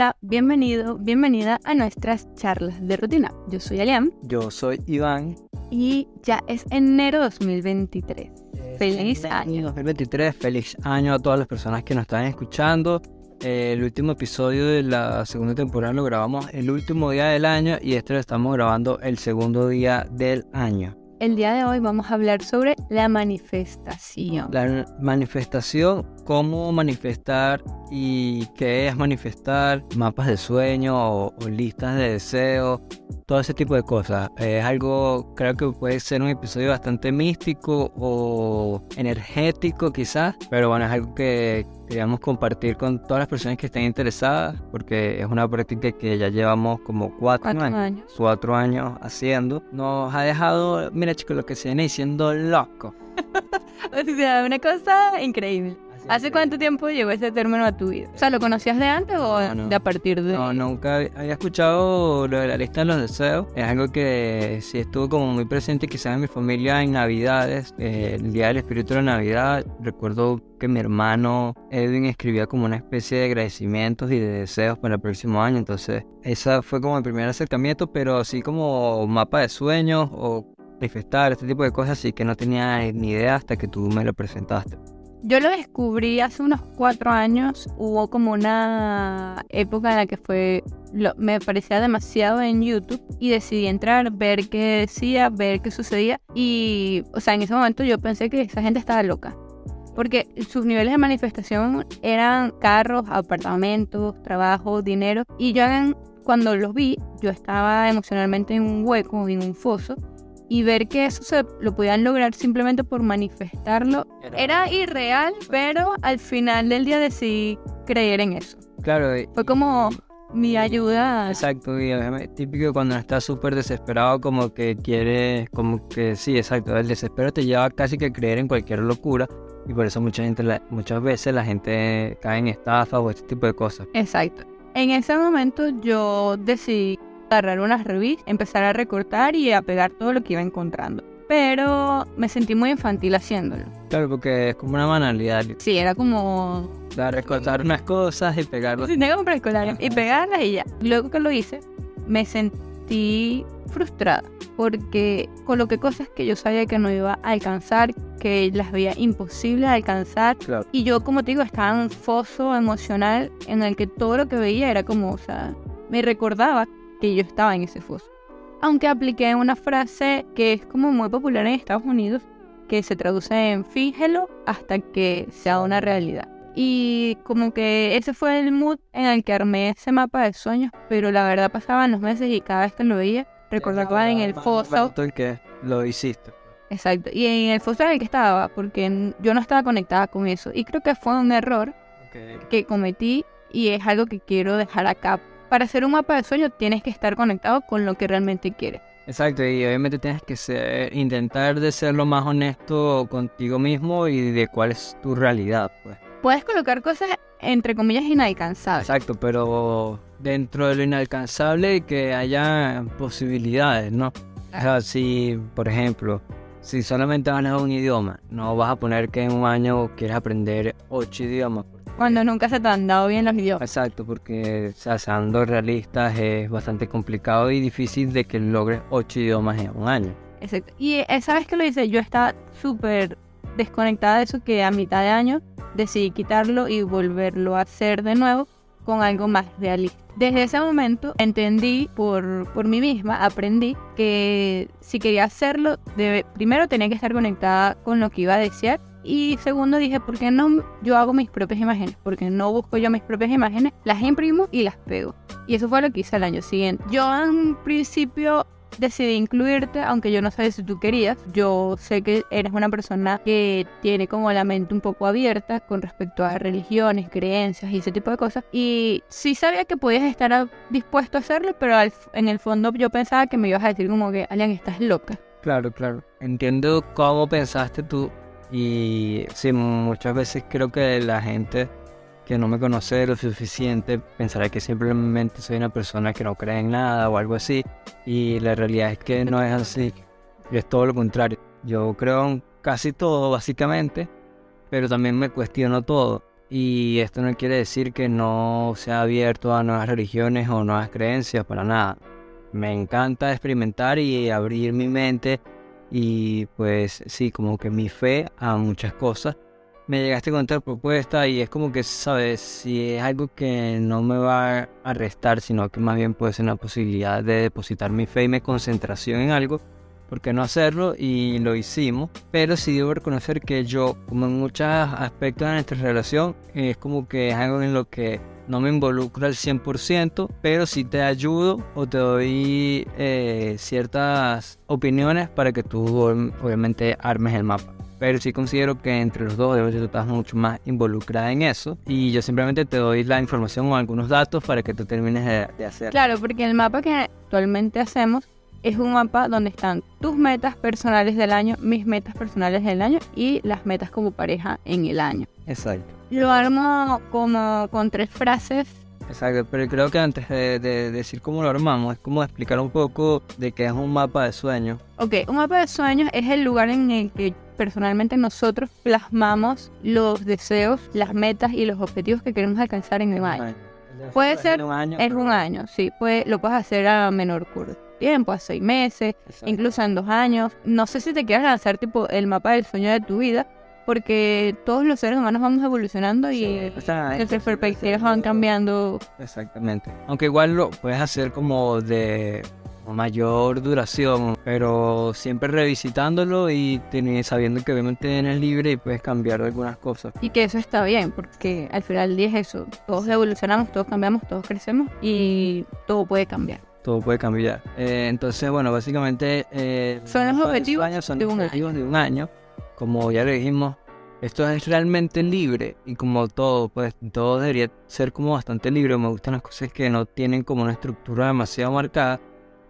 Hola, bienvenido, bienvenida a nuestras charlas de rutina. Yo soy Aliam. Yo soy Iván. Y ya es enero 2023. Feliz año. 2023, feliz año a todas las personas que nos están escuchando. Eh, el último episodio de la segunda temporada lo grabamos el último día del año y este lo estamos grabando el segundo día del año. El día de hoy vamos a hablar sobre la manifestación. La manifestación, cómo manifestar y qué es manifestar, mapas de sueño o, listas de deseos, todo ese tipo de cosas. Es algo, creo que puede ser un episodio bastante místico o energético quizás, pero bueno, es algo que queríamos compartir con todas las personas que estén interesadas, porque es una práctica que ya llevamos como cuatro, años, cuatro años haciendo. Nos ha dejado, mira chicos, lo que se viene diciendo loco. o sea, una cosa increíble. ¿Hace cuánto tiempo llegó ese término a tu vida? O sea, ¿lo conocías de antes o de a partir de...? No, nunca había escuchado lo de la lista de los deseos. Es algo que sí estuvo como muy presente quizás en mi familia en Navidades, eh, el Día del Espíritu de la Navidad. Recuerdo que mi hermano Edwin escribía como una especie de agradecimientos y de deseos para el próximo año. Entonces, esa fue como el primer acercamiento, pero así como mapa de sueños o manifestar, este tipo de cosas, sí que no tenía ni idea hasta que tú me lo presentaste. Yo lo descubrí hace unos cuatro años. Hubo como una época en la que fue. me parecía demasiado en YouTube y decidí entrar, ver qué decía, ver qué sucedía. Y, o sea, en ese momento yo pensé que esa gente estaba loca. Porque sus niveles de manifestación eran carros, apartamentos, trabajo, dinero. Y yo cuando los vi, yo estaba emocionalmente en un hueco, en un foso y ver que eso se lo podían lograr simplemente por manifestarlo era irreal, pero al final del día decidí creer en eso. Claro. Fue como mi ayuda. Exacto, y típico cuando estás súper desesperado, como que quiere, como que sí, exacto, el desespero te lleva casi que a creer en cualquier locura. Y por eso mucha gente, muchas veces la gente cae en estafa o este tipo de cosas. Exacto. En ese momento yo decidí agarrar unas revistas, empezar a recortar y a pegar todo lo que iba encontrando. Pero me sentí muy infantil haciéndolo. Claro, porque es como una banalidad. Sí, era como... Dar, recortar unas cosas y pegarlas. Sí, tengo que y pegarlas y ya. Luego que lo hice, me sentí frustrada porque coloqué cosas que yo sabía que no iba a alcanzar, que las veía imposible de alcanzar. Y yo, como te digo, estaba en un foso emocional en el que todo lo que veía era como, o sea, me recordaba que yo estaba en ese foso. Aunque apliqué una frase que es como muy popular en Estados Unidos, que se traduce en fíngelo hasta que sea una realidad. Y como que ese fue el mood en el que armé ese mapa de sueños, pero la verdad pasaban los meses y cada vez que lo veía, recordaba en el foso. En que lo hiciste. Exacto, y en el foso en el que estaba, porque yo no estaba conectada con eso. Y creo que fue un error que cometí y es algo que quiero dejar acá para hacer un mapa de sueño tienes que estar conectado con lo que realmente quieres. Exacto, y obviamente tienes que ser, intentar de ser lo más honesto contigo mismo y de cuál es tu realidad, pues. Puedes colocar cosas entre comillas inalcanzables. Exacto, pero dentro de lo inalcanzable que haya posibilidades, ¿no? O sea, si, por ejemplo, si solamente a un idioma, no vas a poner que en un año quieres aprender ocho idiomas. Cuando nunca se te han dado bien los idiomas. Exacto, porque o sea, realistas es bastante complicado y difícil de que logres ocho idiomas en un año. Exacto. Y esa vez que lo hice, yo estaba súper desconectada de eso que a mitad de año decidí quitarlo y volverlo a hacer de nuevo con algo más realista. Desde ese momento entendí por, por mí misma, aprendí que si quería hacerlo, debe, primero tenía que estar conectada con lo que iba a desear y segundo dije, ¿por qué no yo hago mis propias imágenes? Porque no busco yo mis propias imágenes, las imprimo y las pego. Y eso fue lo que hice el año siguiente. Yo en principio decidí incluirte, aunque yo no sé si tú querías. Yo sé que eres una persona que tiene como la mente un poco abierta con respecto a religiones, creencias y ese tipo de cosas. Y sí sabía que podías estar dispuesto a hacerlo, pero en el fondo yo pensaba que me ibas a decir como que, Alian, estás loca. Claro, claro. Entiendo cómo pensaste tú y sí, muchas veces creo que la gente que no me conoce lo suficiente pensará que simplemente soy una persona que no cree en nada o algo así. Y la realidad es que no es así. Es todo lo contrario. Yo creo en casi todo, básicamente, pero también me cuestiono todo. Y esto no quiere decir que no sea abierto a nuevas religiones o nuevas creencias, para nada. Me encanta experimentar y abrir mi mente y pues sí, como que mi fe a muchas cosas. Me llegaste con esta propuesta y es como que, sabes, si es algo que no me va a restar, sino que más bien puede ser una posibilidad de depositar mi fe y mi concentración en algo, ¿por qué no hacerlo? Y lo hicimos. Pero sí debo reconocer que yo, como en muchos aspectos de nuestra relación, es como que es algo en lo que no me involucro al 100%, pero sí te ayudo o te doy eh, ciertas opiniones para que tú obviamente armes el mapa. Pero sí considero que entre los dos debes estar mucho más involucrada en eso. Y yo simplemente te doy la información o algunos datos para que tú termines de, de hacer. Claro, porque el mapa que actualmente hacemos es un mapa donde están tus metas personales del año, mis metas personales del año y las metas como pareja en el año. Exacto. Lo armo como con tres frases. Exacto, pero creo que antes de, decir cómo lo armamos, es como explicar un poco de qué es un mapa de sueños. Ok, un mapa de sueños es el lugar en el que personalmente nosotros plasmamos los deseos, las metas y los objetivos que queremos alcanzar en el año. Puede ser en un año, en un año sí, puede, lo puedes hacer a menor curso tiempo, a seis meses, incluso en dos años. No sé si te quieres lanzar tipo el mapa del sueño de tu vida, porque todos los seres humanos vamos evolucionando y nuestras perspectivas van cambiando. Exactamente. Aunque igual lo puedes hacer como de mayor duración, pero siempre revisitándolo y sabiendo que obviamente tienes libre y puedes cambiar algunas cosas. Y que eso está bien, porque al final del día es eso, todos evolucionamos, todos cambiamos, todos crecemos y todo puede cambiar todo puede cambiar. Eh, entonces, bueno, básicamente... Eh, son los objetivos, son de, un objetivos de un año. Como ya le dijimos, esto es realmente libre y como todo, pues todo debería ser como bastante libre. Me gustan las cosas que no tienen como una estructura demasiado marcada.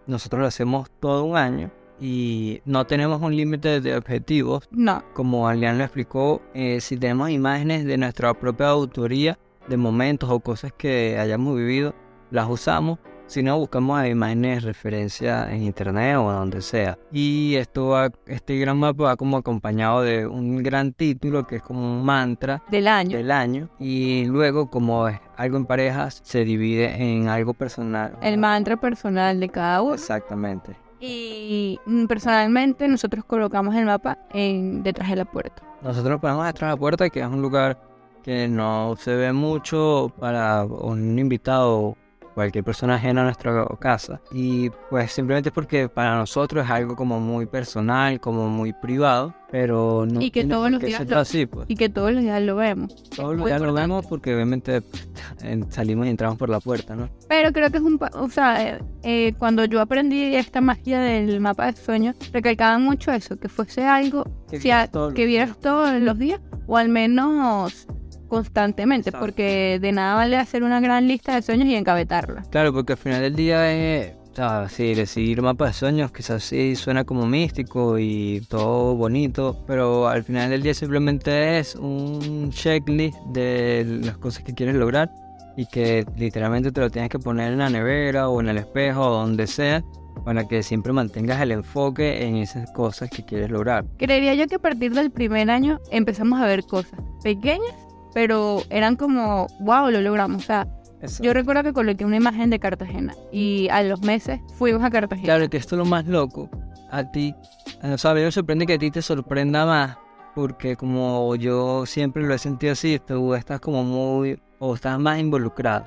Nosotros lo hacemos todo un año y no tenemos un límite de objetivos. No. Como Alian lo explicó, eh, si tenemos imágenes de nuestra propia autoría, de momentos o cosas que hayamos vivido, las usamos si no buscamos imágenes referencia en internet o donde sea. Y esto va, este gran mapa va como acompañado de un gran título que es como un mantra del año. Del año. Y luego como es algo en parejas se divide en algo personal. El mantra personal de cada uno. Exactamente. Y mm, personalmente nosotros colocamos el mapa en, detrás de la puerta. Nosotros lo ponemos detrás de la puerta que es un lugar que no se ve mucho para un invitado cualquier persona ajena a nuestra casa. Y pues simplemente es porque para nosotros es algo como muy personal, como muy privado, pero no y que todos los días lo, así, pues. y que todos los días lo vemos. Todos los días lo vemos porque obviamente salimos y entramos por la puerta, ¿no? Pero creo que es un, o sea, eh, eh, cuando yo aprendí esta magia del mapa de sueños, recalcaban mucho eso, que fuese algo que, que vieras todos los días o al menos constantemente, porque de nada vale hacer una gran lista de sueños y encabetarla. Claro, porque al final del día es, sea, sí, decidir mapa de sueños quizás sí suena como místico y todo bonito, pero al final del día simplemente es un checklist de las cosas que quieres lograr y que literalmente te lo tienes que poner en la nevera o en el espejo o donde sea para que siempre mantengas el enfoque en esas cosas que quieres lograr. Creería yo que a partir del primer año empezamos a ver cosas pequeñas pero eran como, wow, lo logramos. O sea, yo recuerdo que coloqué una imagen de Cartagena y a los meses fuimos a Cartagena. Claro, que esto es lo más loco. A ti, o sea, a mí me sorprende que a ti te sorprenda más, porque como yo siempre lo he sentido así, tú estás como muy, o estás más involucrado.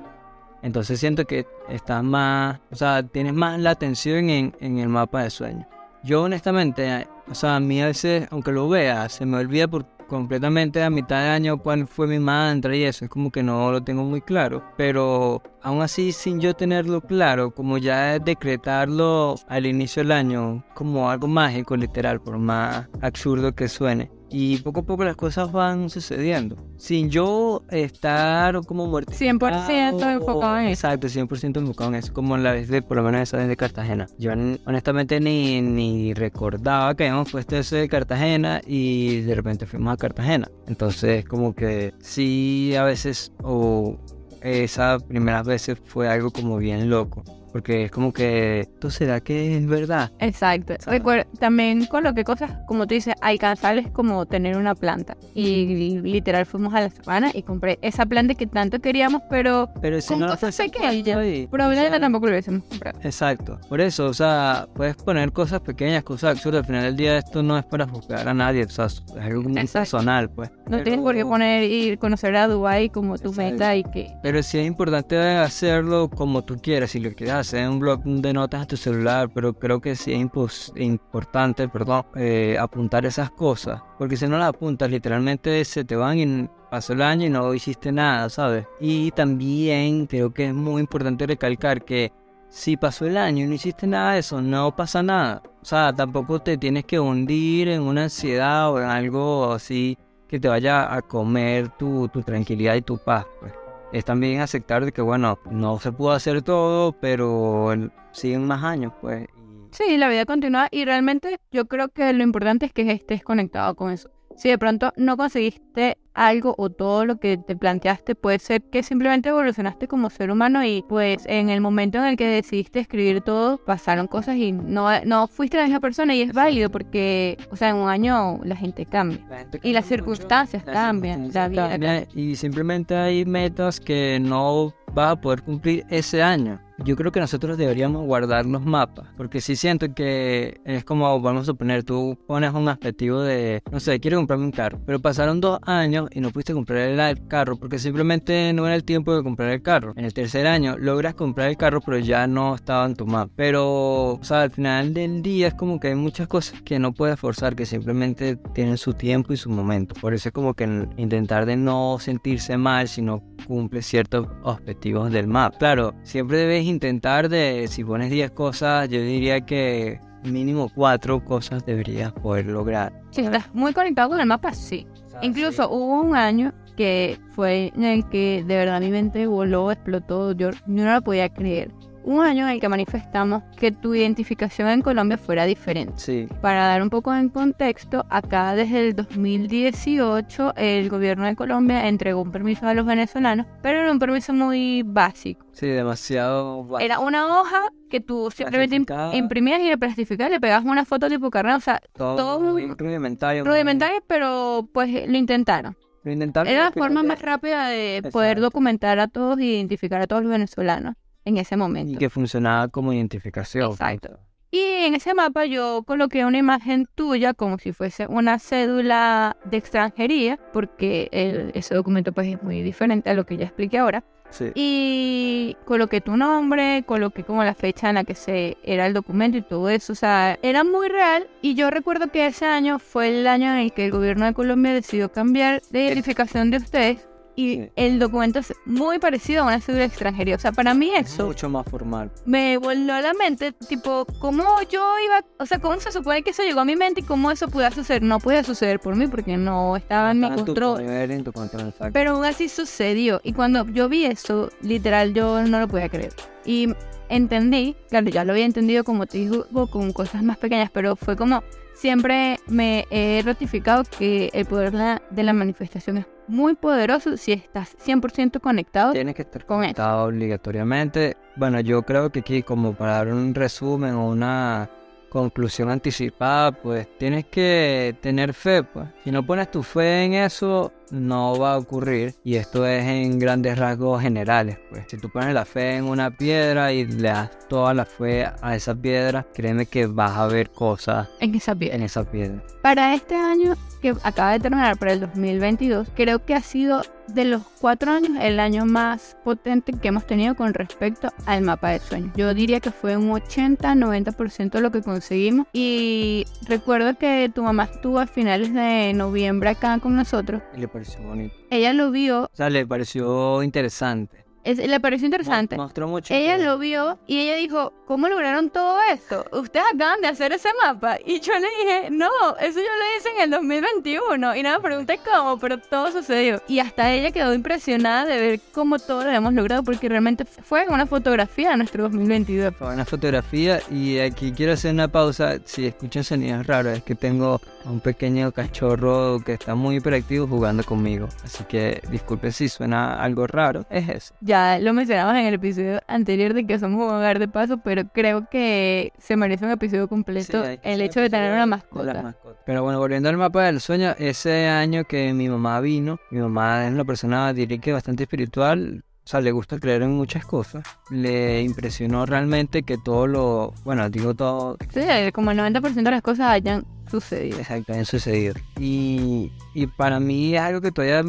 Entonces siento que estás más, o sea, tienes más la atención en, en el mapa de sueño. Yo honestamente, o sea, a mí a veces, aunque lo vea, se me olvida por completamente a mitad de año cuál fue mi mantra y eso, es como que no lo tengo muy claro, pero aún así sin yo tenerlo claro, como ya decretarlo al inicio del año como algo mágico literal, por más absurdo que suene, y poco a poco las cosas van sucediendo. Sin yo estar como muerto. 100% enfocado en eso. Exacto, 100% enfocado en eso. Como la vez de, por lo menos esa vez de Cartagena. Yo honestamente ni, ni recordaba que habíamos puesto eso de Cartagena y de repente fuimos a Cartagena. Entonces, como que sí, a veces, o esas primeras veces fue algo como bien loco porque es como que, ¿esto será que es verdad? Exacto. Recuerda, también coloqué cosas, como tú dices, alcanzables como tener una planta. Y literal fuimos a la semana y compré esa planta que tanto queríamos, pero, Pero si con no cosas pequeñas. Probablemente tampoco lo hubiésemos comprado. Exacto, por eso, o sea, puedes poner cosas pequeñas, cosas absurdas. Al final del día, esto no es para juzgar a nadie, o sea, es algo muy Exacto. personal, pues. No tienes por qué Pero- poner ir conocer a Dubai como tu Exacto. meta y que Pero sí es importante hacerlo como tú quieras, si lo quieres hacer un blog de notas a tu celular, pero creo que sí es importante, perdón, eh, apuntar esas cosas, porque si no las apuntas, literalmente se te van y pasó el año y no hiciste nada, ¿sabes? Y también creo que es muy importante recalcar que si pasó el año y no hiciste nada de eso, no pasa nada. O sea, tampoco te tienes que hundir en una ansiedad o en algo así que te vaya a comer tu, tu tranquilidad y tu paz. Pues. Es también aceptar de que, bueno, no se pudo hacer todo, pero siguen más años, pues. Sí, la vida continúa y realmente yo creo que lo importante es que estés conectado con eso. Si de pronto no conseguiste algo o todo lo que te planteaste, puede ser que simplemente evolucionaste como ser humano y pues en el momento en el que decidiste escribir todo, pasaron cosas y no, no fuiste la misma persona y es válido porque, o sea, en un año la gente cambia. La gente Y las mucho, circunstancias cambian, la vida cambian, Y simplemente hay metas que no vas a poder cumplir ese año. Yo creo que nosotros deberíamos guardar los mapas, porque si siento que es como, vamos a suponer, tú pones un objetivo de, no sé, quiero comprarme un carro, pero pasaron dos años y no pudiste comprar el carro porque simplemente no era el tiempo de comprar el carro. En el tercer año logras comprar el carro, pero ya no estaba en tu mapa. Pero, o sea, al final del día es como que hay muchas cosas que no puedes forzar, que simplemente tienen su tiempo y su momento. Por eso es como que intentar de no sentirse mal si no cumple ciertos objetivos del mapa. Claro, siempre debes intentar de, si pones 10 cosas, yo diría que mínimo 4 cosas deberías poder lograr. Si estás muy conectado con el mapa, sí. Incluso hubo un año que fue en el que de verdad mi mente voló, explotó, yo, yo no lo podía creer. Un año en el que manifestamos que tu identificación en Colombia fuera diferente. Sí, Para dar un poco en contexto, acá desde el 2018 el gobierno de Colombia entregó un permiso a los venezolanos, pero era un permiso muy básico. sí, demasiado... básico. Era una hoja que tú simplemente imprimías y le plastificabas, le pegabas una foto tipo carnet, o sea, todo, todo muy rudimentario. rudimentario, pero pues lo intentaron. Lo intentaron, Era la forma más rápida de poder documentar a todos y identificar a todos los venezolanos en ese Y momento. que funcionaba como identificación. Exacto. Y en ese mapa yo coloqué una imagen tuya como si fuese una cédula de extranjería, porque el- ese documento pues es muy diferente a lo que ya expliqué ahora. Sí. Y coloqué tu nombre, coloqué como la fecha en la que se era el documento y todo eso. O sea, era muy real. Y yo recuerdo que ese año fue el año en el que el gobierno de Colombia decidió cambiar de identificación de ustedes. Y el documento es muy parecido a una cédula extranjería. O sea, para mí eso Mucho más formal. me voló la mente, tipo, ¿cómo yo iba, o sea, cómo se supone que eso llegó a mi mente y cómo eso podía suceder? No podía suceder por mí porque no estaba en mi control. poder, en tu control. Pero aún así sucedió. Y cuando yo vi eso, literal, yo no lo podía creer. Y entendí, claro, ya lo había entendido como te digo, con cosas más pequeñas, pero fue como siempre me he ratificado que el poder de la manifestación es muy poderoso si estás 100% conectado. Tienes que estar con conectado obligatoriamente. Bueno, yo creo que aquí como para dar un resumen o una conclusión anticipada, pues tienes que tener fe, pues. Si no pones tu fe en eso, no va a ocurrir. Y esto es en grandes rasgos generales, pues. Si tú pones la fe en una piedra y le das toda la fe a esa piedra, créeme que vas a ver cosas En esa vida. en esa piedra. Para este año que acaba de terminar, para el 2022, creo que ha sido de los cuatro años el año más potente que hemos tenido con respecto al mapa de sueños. Yo diría que fue un 80-90% lo que conseguimos. Y recuerdo que tu mamá estuvo a finales de noviembre acá con nosotros. Y le pareció bonito. Ella lo vio, O sea, le pareció interesante. Es- le pareció interesante. Mo- Mostró mucho. Ella lo vio y ella dijo, ¿cómo lograron todo esto? Ustedes acaban de hacer ese mapa. Y yo le dije, no, eso yo lo hice en el 2021. Y nada, pregunté cómo, pero todo sucedió. Y hasta ella quedó impresionada de ver cómo todo lo hemos logrado, porque realmente fue una fotografía de nuestro 2022. Fue una fotografía y aquí quiero hacer una pausa. Si escuchan sonidos raros, es que tengo a un pequeño cachorro que está muy hiperactivo jugando conmigo. Así que disculpe si suena algo raro. Es eso. Ya ya lo mencionamos en el episodio anterior de que somos un hogar de paso, pero creo que se merece un episodio completo Sí, el hecho de tener una de mascota. mascotas. Pero bueno, volviendo al mapa del sueño, ese año que mi mamá vino, mi mamá es una persona, diría que bastante espiritual, o sea, le gusta creer en muchas cosas. Le impresionó realmente que todo lo, bueno, digo todo, Sí, como el 90% de las cosas hayan sucedido. exacto, han sucedido. Y, y para mí es algo que todavía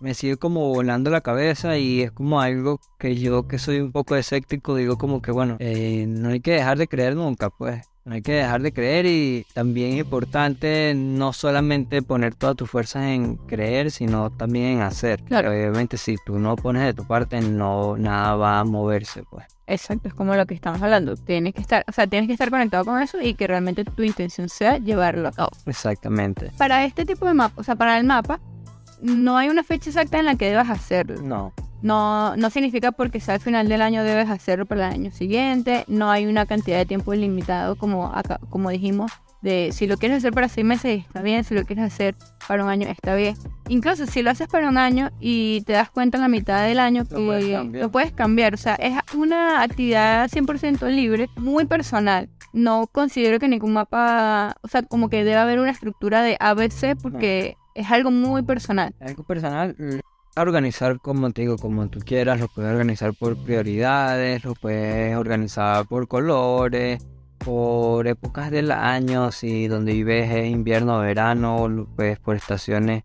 me sigue como volando la cabeza y es como algo que yo que soy un poco escéptico digo como que bueno, eh, no hay que dejar de creer nunca, pues. No hay que dejar de creer y también es importante no solamente poner todas tus fuerzas en creer, sino también en hacer. Claro. Obviamente si tú no pones de tu parte, no nada va a moverse, pues. Exacto, es como lo que estamos hablando. Tienes que estar, o sea, tienes que estar conectado con eso y que realmente tu intención sea llevarlo a cabo. Exactamente. Para este tipo de mapa, o sea, para el mapa, no hay una fecha exacta en la que debas hacerlo. No. No, no significa porque sea al final del año debes hacerlo para el año siguiente. No hay una cantidad de tiempo limitado como acá, como dijimos. De si lo quieres hacer para seis meses está bien, si lo quieres hacer para un año está bien. Incluso si lo haces para un año y te das cuenta en la mitad del año que Lo puedes cambiar. lo puedes cambiar. O sea, es una actividad 100% libre, muy personal. No considero que ningún mapa, o sea, como que debe haber una estructura de ABC porque es algo muy personal. Algo personal, organizar como te digo, como tú quieras, lo puedes organizar por prioridades, lo puedes organizar por colores, por épocas del año, si donde vives es invierno verano, lo puedes por estaciones,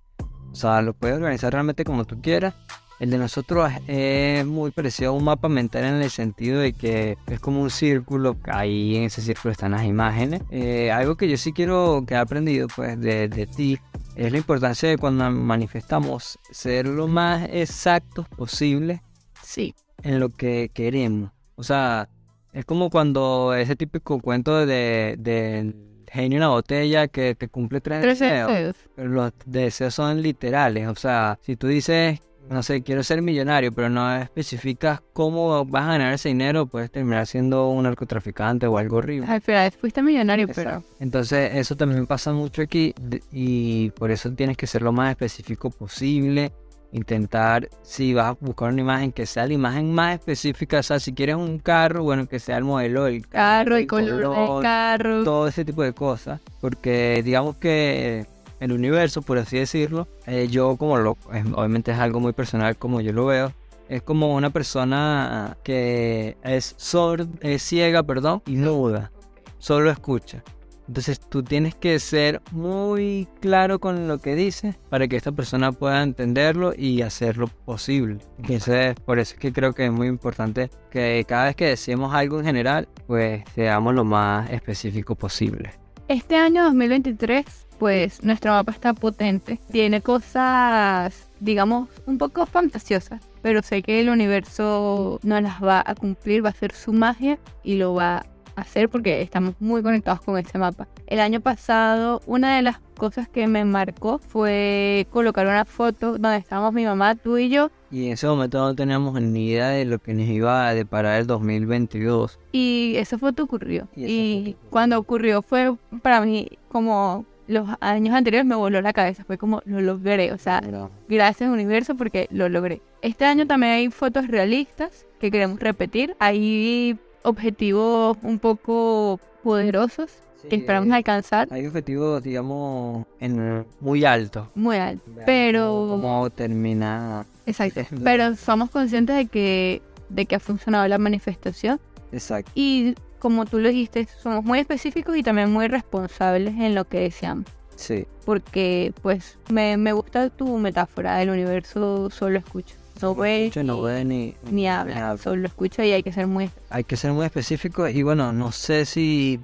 o sea, lo puedes organizar realmente como tú quieras. El de nosotros es muy parecido a un mapa mental en el sentido de que es como un círculo, ahí en ese círculo están las imágenes. Eh, algo que yo sí quiero que he aprendido pues de, de ti es la importancia de cuando manifestamos ser lo más exactos posible Sí. en lo que queremos. O sea, es como cuando ese típico cuento de, del genio en la botella que te cumple tres, Tres deseos. deseos. Pero los deseos son literales. O sea, si tú dices, no sé, quiero ser millonario, pero no especificas cómo vas a ganar ese dinero, puedes terminar siendo un narcotraficante o algo horrible. Al final fuiste millonario, pero. Entonces eso también pasa mucho aquí y por eso tienes que ser lo más específico posible. Intentar, si vas a buscar una imagen, que sea la imagen más específica. O sea, si quieres un carro, bueno, que sea el modelo del carro, el el color del carro. todo ese tipo de cosas. Porque digamos que el universo, por así decirlo, eh, yo como lo, obviamente es algo muy personal como yo lo veo, es como una persona que es sorda, es ciega, perdón, y muda, solo escucha. Entonces tú tienes que ser muy claro con lo que dices para que esta persona pueda entenderlo y hacerlo posible. Entonces por eso es que creo que es muy importante que cada vez que decimos algo en general, pues seamos lo más específico posible. Este año 2023, pues nuestro mapa está potente. Tiene cosas, digamos, un poco fantasiosas. Pero sé que el universo no las va a cumplir, va a hacer su magia y lo va a hacer porque estamos muy conectados con este mapa. El año pasado, una de las cosas que me marcó fue colocar una foto donde estábamos mi mamá, tú y yo, Y en ese momento no teníamos ni idea de lo que nos iba a deparar el 2022. Y esa foto ocurrió. Y esa Y, foto ocurrió. cuando ocurrió fue para mí como los años anteriores me voló la cabeza. Fue como lo logré. O sea, gracias universo porque lo logré. Este año también hay fotos realistas que queremos repetir. Hay objetivos un poco poderosos que esperamos alcanzar. Hay objetivos, digamos, en muy altos. Muy alto. Veamos Pero, ¿Cómo termina? exacto. Pero somos conscientes de que, de que ha funcionado la manifestación. Exacto. Y como tú lo dijiste, somos muy específicos y también muy responsables en lo que deseamos. Sí. Porque, pues, me, me gusta tu metáfora del universo solo escucha. No ve no ni, ve ni, ni habla, solo escucha y hay que ser muy... Hay que ser muy específico y bueno, no sé si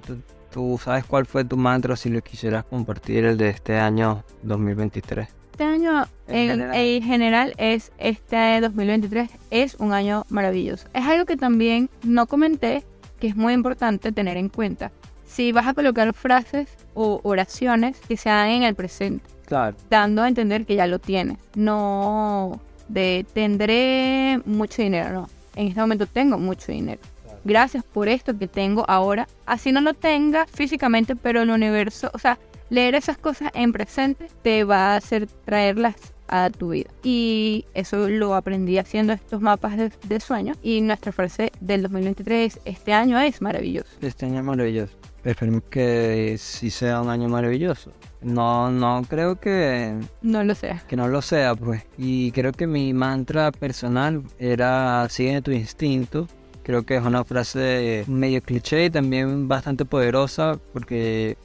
tú, sabes cuál fue tu mantra si lo quisieras compartir el de este año 2023. Este año, En en, general. en general, es este 2023 es un año maravilloso. Es algo que también no comenté, que es muy importante tener en cuenta. Si vas a colocar frases o oraciones que sean en el presente. Claro. dando a entender que ya lo tienes. No de tendré mucho dinero, no. En este momento tengo mucho dinero. Gracias por esto que tengo ahora. Así no lo tenga físicamente, pero el universo, o sea, leer esas cosas en presente te va a hacer traerlas a tu vida. Y eso lo aprendí haciendo estos mapas de, de sueños. Y nuestra frase del 2023, este año es maravilloso. Este año es maravilloso. Esperemos que sí sea un año maravilloso. No, no creo que, No lo sé. que no lo sea, pues. Y creo que mi mantra personal era sigue tu instinto. Creo que es una frase medio cliché y también bastante poderosa porque,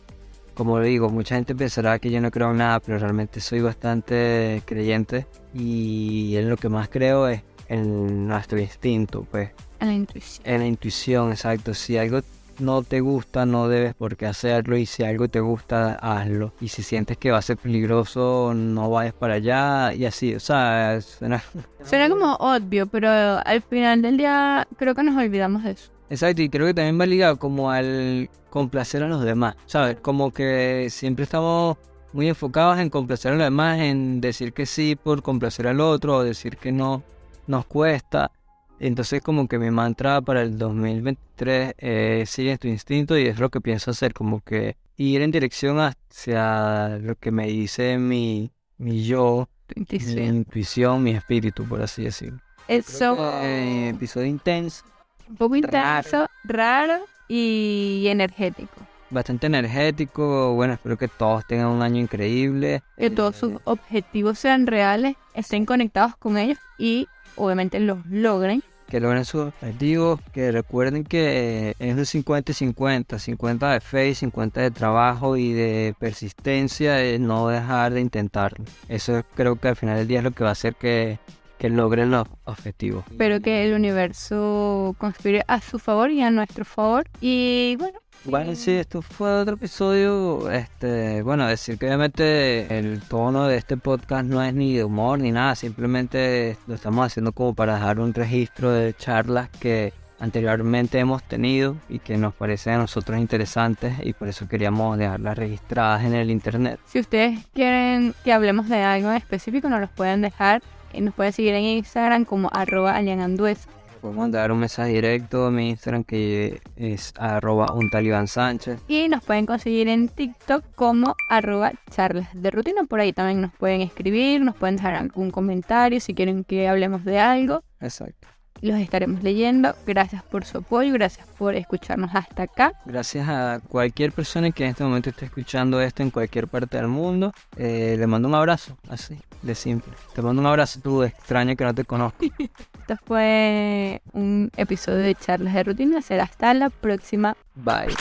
como digo, mucha gente pensará que yo no creo en nada, pero realmente soy bastante creyente y en lo que más creo es en nuestro instinto, pues. En la intuición. En la intuición, exacto. Si algo no te gusta, no debes por qué hacerlo. Y si algo te gusta, hazlo. Y si sientes que va a ser peligroso, no vayas para allá. Y así, o sea, suena... Suena como obvio, pero al final del día creo que nos olvidamos de eso. Exacto, y creo que también va ligado como al complacer a los demás, ¿sabes? Como que siempre estamos muy enfocados en complacer a los demás, en decir que sí por complacer al otro o decir que no nos cuesta. Entonces como que mi mantra para el 2023 es sigue tu instinto y es lo que pienso hacer, como que ir en dirección hacia lo que me dice mi, mi yo, mi intuición. mi espíritu, por así decirlo. Eso, Eh, episodio intenso, un poco intenso, raro y energético. bastante energético, bueno, espero que todos tengan un año increíble. Que todos sus objetivos sean reales, estén conectados con ellos y obviamente los logren. que logren sus objetivos, que recuerden que eh, es un 50 y 50, 50 de fe y 50 de trabajo y de persistencia, de no dejar de intentarlo. Eso creo que al final del día es lo que va a hacer que, que logren los objetivos. Espero que el universo conspire a su favor y a nuestro favor. Y bueno, Bueno, sí, esto fue otro episodio. Este, bueno, decir que obviamente el tono de este podcast no es ni de humor ni nada, simplemente lo estamos haciendo como para dejar un registro de charlas que anteriormente hemos tenido y que nos parecen a nosotros interesantes y por eso queríamos dejarlas registradas en el internet. si ustedes quieren que hablemos de algo en específico, nos los pueden dejar. Y nos pueden seguir en Instagram como arroba alianandues. Podemos dar un mensaje directo a mi Instagram que es arroba un talibán Sánchez. Y nos pueden conseguir en TikTok como arroba charlas de rutina. Por ahí también nos pueden escribir, nos pueden dejar algún comentario si quieren que hablemos de algo. Exacto. Los estaremos leyendo. Gracias por su apoyo, gracias por escucharnos hasta acá. Gracias a cualquier persona que en este momento esté escuchando esto en cualquier parte del mundo. Eh, le mando un abrazo, así, de simple. Te mando un abrazo, tú extraño que no te conozco. Esto fue un episodio de charlas de rutina. Será hasta la próxima. Bye.